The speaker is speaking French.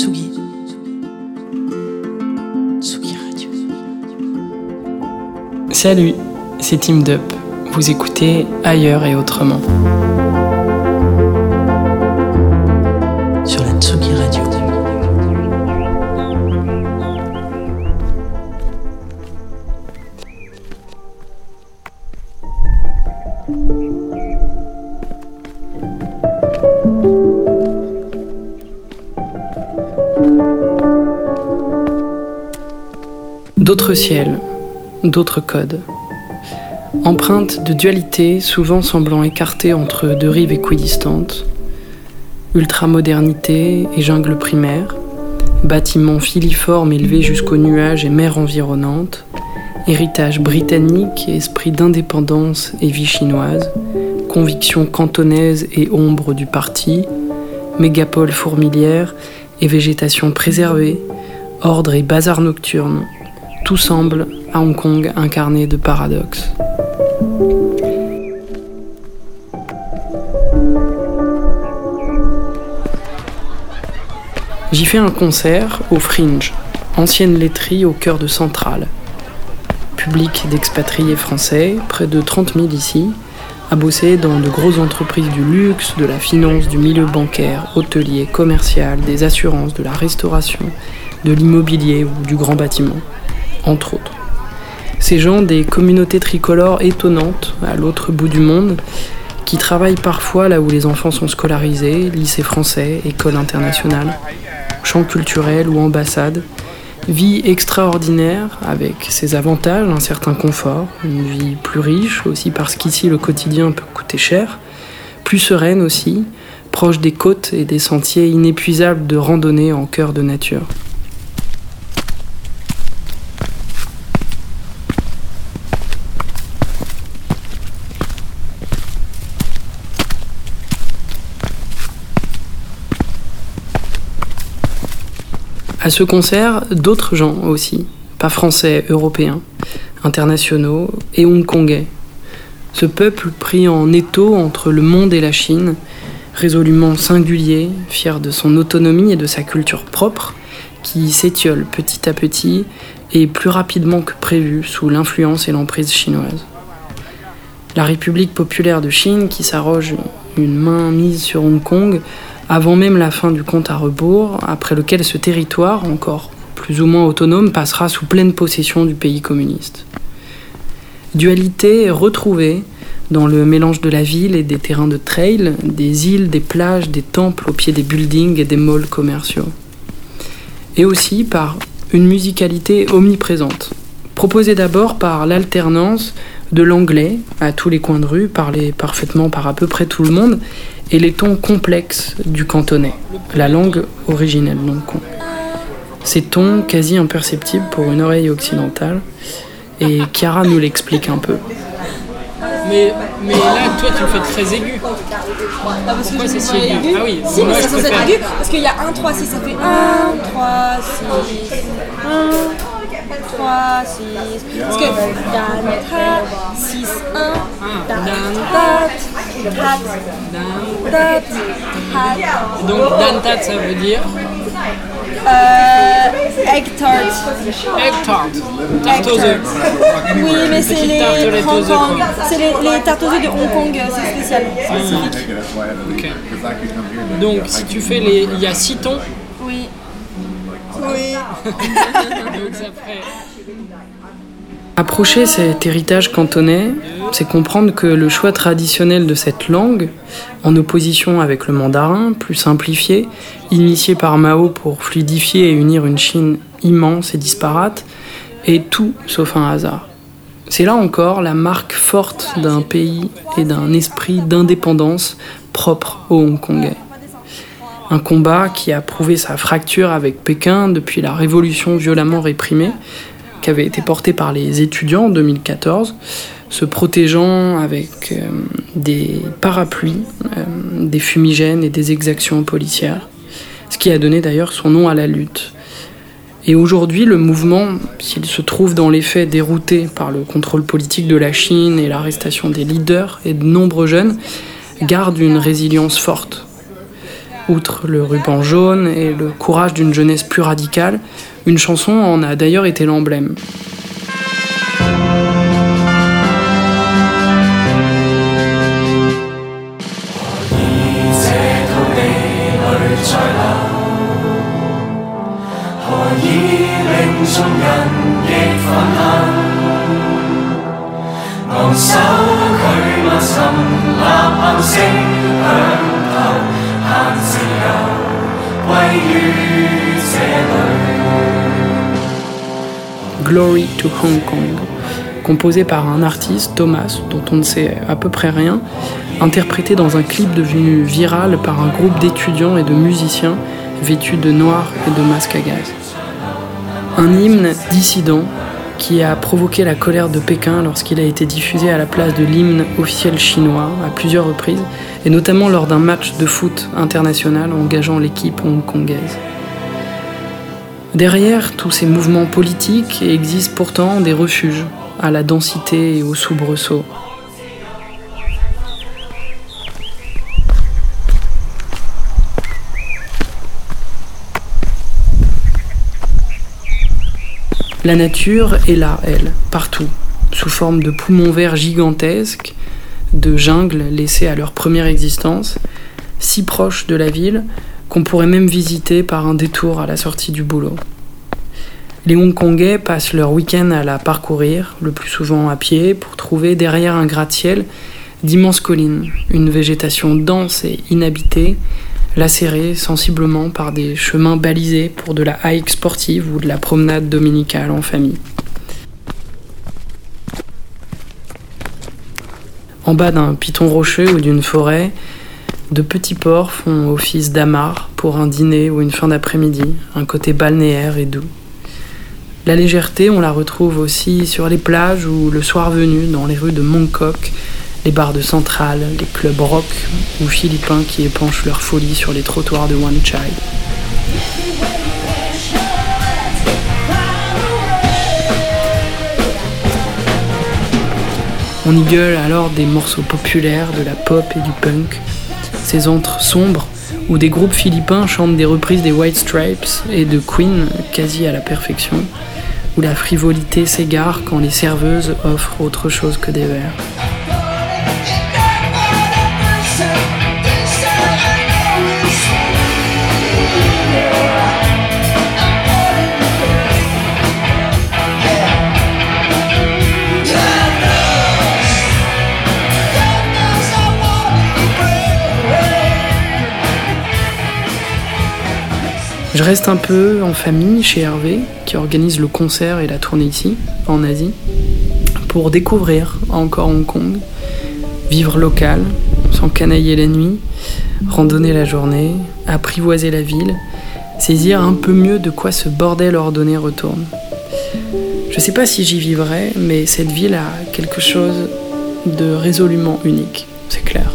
Tsugi. Tsugi Radio. Salut, c'est Team Dup. Vous écoutez Ailleurs et Autrement. D'autres ciels, d'autres codes. Empreintes de dualité, souvent semblant écartées entre deux rives équidistantes. Ultramodernité et jungle primaire. Bâtiments filiformes élevés jusqu'aux nuages et mers environnantes. Héritage britannique et esprit d'indépendance et vie chinoise. Convictions cantonaises et ombre du parti. Mégapole fourmilière et végétation préservée. Ordre et bazar nocturne tout semble, à Hong Kong, incarné de paradoxes. J'y fais un concert au Fringe, ancienne laiterie au cœur de Centrale. Public d'expatriés français, près de 30 000 ici, à bosser dans de grosses entreprises du luxe, de la finance, du milieu bancaire, hôtelier, commercial, des assurances, de la restauration, de l'immobilier ou du grand bâtiment entre autres. Ces gens des communautés tricolores étonnantes à l'autre bout du monde, qui travaillent parfois là où les enfants sont scolarisés, lycée français, école internationale, champ culturel ou ambassade. Vie extraordinaire avec ses avantages, un certain confort, une vie plus riche aussi parce qu'ici le quotidien peut coûter cher, plus sereine aussi, proche des côtes et des sentiers inépuisables de randonnée en cœur de nature. À ce concert, d'autres gens aussi, pas français, européens, internationaux et hongkongais. Ce peuple pris en étau entre le monde et la Chine, résolument singulier, fier de son autonomie et de sa culture propre, qui s'étiole petit à petit et plus rapidement que prévu sous l'influence et l'emprise chinoise. La République populaire de Chine, qui s'arroge une main mise sur Hong Kong, avant même la fin du compte à rebours, après lequel ce territoire, encore plus ou moins autonome, passera sous pleine possession du pays communiste. Dualité retrouvée dans le mélange de la ville et des terrains de trail, des îles, des plages, des temples au pied des buildings et des malls commerciaux. Et aussi par une musicalité omniprésente, proposée d'abord par l'alternance de l'anglais à tous les coins de rue, parlé parfaitement par à peu près tout le monde, et les tons complexes du cantonais, la langue originelle donc. Ces tons quasi imperceptibles pour une oreille occidentale, et Chiara nous l'explique un peu. Mais, mais là, toi, tu le fais très aigu. Pourquoi c'est si aigu Ah oui, Si, moi, mais je ça être préfère. aigu parce qu'il y a 1, 3, 6, ça fait 1, 3, 6, 1, 3, 6. Parce que dan, ta, 6, 1, dan, tat, tat, tat, tat. Donc, dantat, ça veut dire? Euh, egg tart. egg tart. Tarte aux œufs. Oui, mais c'est les les, tartes aux œufs de Hong Kong, euh, c'est spécial. Spécifique. Ok. Donc, si tu fais les. Il y a 6 tons. Approcher cet héritage cantonais, c'est comprendre que le choix traditionnel de cette langue, en opposition avec le mandarin, plus simplifié, initié par Mao pour fluidifier et unir une Chine immense et disparate, est tout sauf un hasard. C'est là encore la marque forte d'un pays et d'un esprit d'indépendance propre aux Hongkongais. Un combat qui a prouvé sa fracture avec Pékin depuis la révolution violemment réprimée, qui avait été porté par les étudiants en 2014, se protégeant avec euh, des parapluies, euh, des fumigènes et des exactions policières, ce qui a donné d'ailleurs son nom à la lutte. Et aujourd'hui, le mouvement, s'il se trouve dans les faits dérouté par le contrôle politique de la Chine et l'arrestation des leaders et de nombreux jeunes, garde une résilience forte. Outre le ruban jaune et le courage d'une jeunesse plus radicale, une chanson en a d'ailleurs été l'emblème. Glory to Hong Kong, composé par un artiste, Thomas, dont on ne sait à peu près rien, interprété dans un clip devenu viral par un groupe d'étudiants et de musiciens vêtus de noir et de masques à gaz. Un hymne dissident qui a provoqué la colère de Pékin lorsqu'il a été diffusé à la place de l'hymne officiel chinois à plusieurs reprises, et notamment lors d'un match de foot international engageant l'équipe hongkongaise. Derrière tous ces mouvements politiques existent pourtant des refuges à la densité et au soubresaut. La nature est là, elle, partout, sous forme de poumons verts gigantesques, de jungles laissées à leur première existence, si proches de la ville qu'on pourrait même visiter par un détour à la sortie du boulot. Les Hongkongais passent leur week-end à la parcourir, le plus souvent à pied, pour trouver derrière un gratte-ciel d'immenses collines, une végétation dense et inhabitée, lacérée sensiblement par des chemins balisés pour de la hike sportive ou de la promenade dominicale en famille. En bas d'un piton rocheux ou d'une forêt, de petits ports font office d'amarre pour un dîner ou une fin d'après-midi, un côté balnéaire et doux. La légèreté, on la retrouve aussi sur les plages ou le soir venu dans les rues de Mongkok, les bars de Centrale, les clubs rock ou philippins qui épanchent leur folie sur les trottoirs de Wan Chai. On y gueule alors des morceaux populaires, de la pop et du punk, ces antres sombres où des groupes philippins chantent des reprises des White Stripes et de Queen quasi à la perfection, où la frivolité s'égare quand les serveuses offrent autre chose que des verres. Je reste un peu en famille chez Hervé, qui organise le concert et la tournée ici, en Asie, pour découvrir encore Hong Kong, vivre local, s'encanailler la nuit, randonner la journée, apprivoiser la ville, saisir un peu mieux de quoi ce bordel ordonné retourne. Je ne sais pas si j'y vivrai, mais cette ville a quelque chose de résolument unique, c'est clair.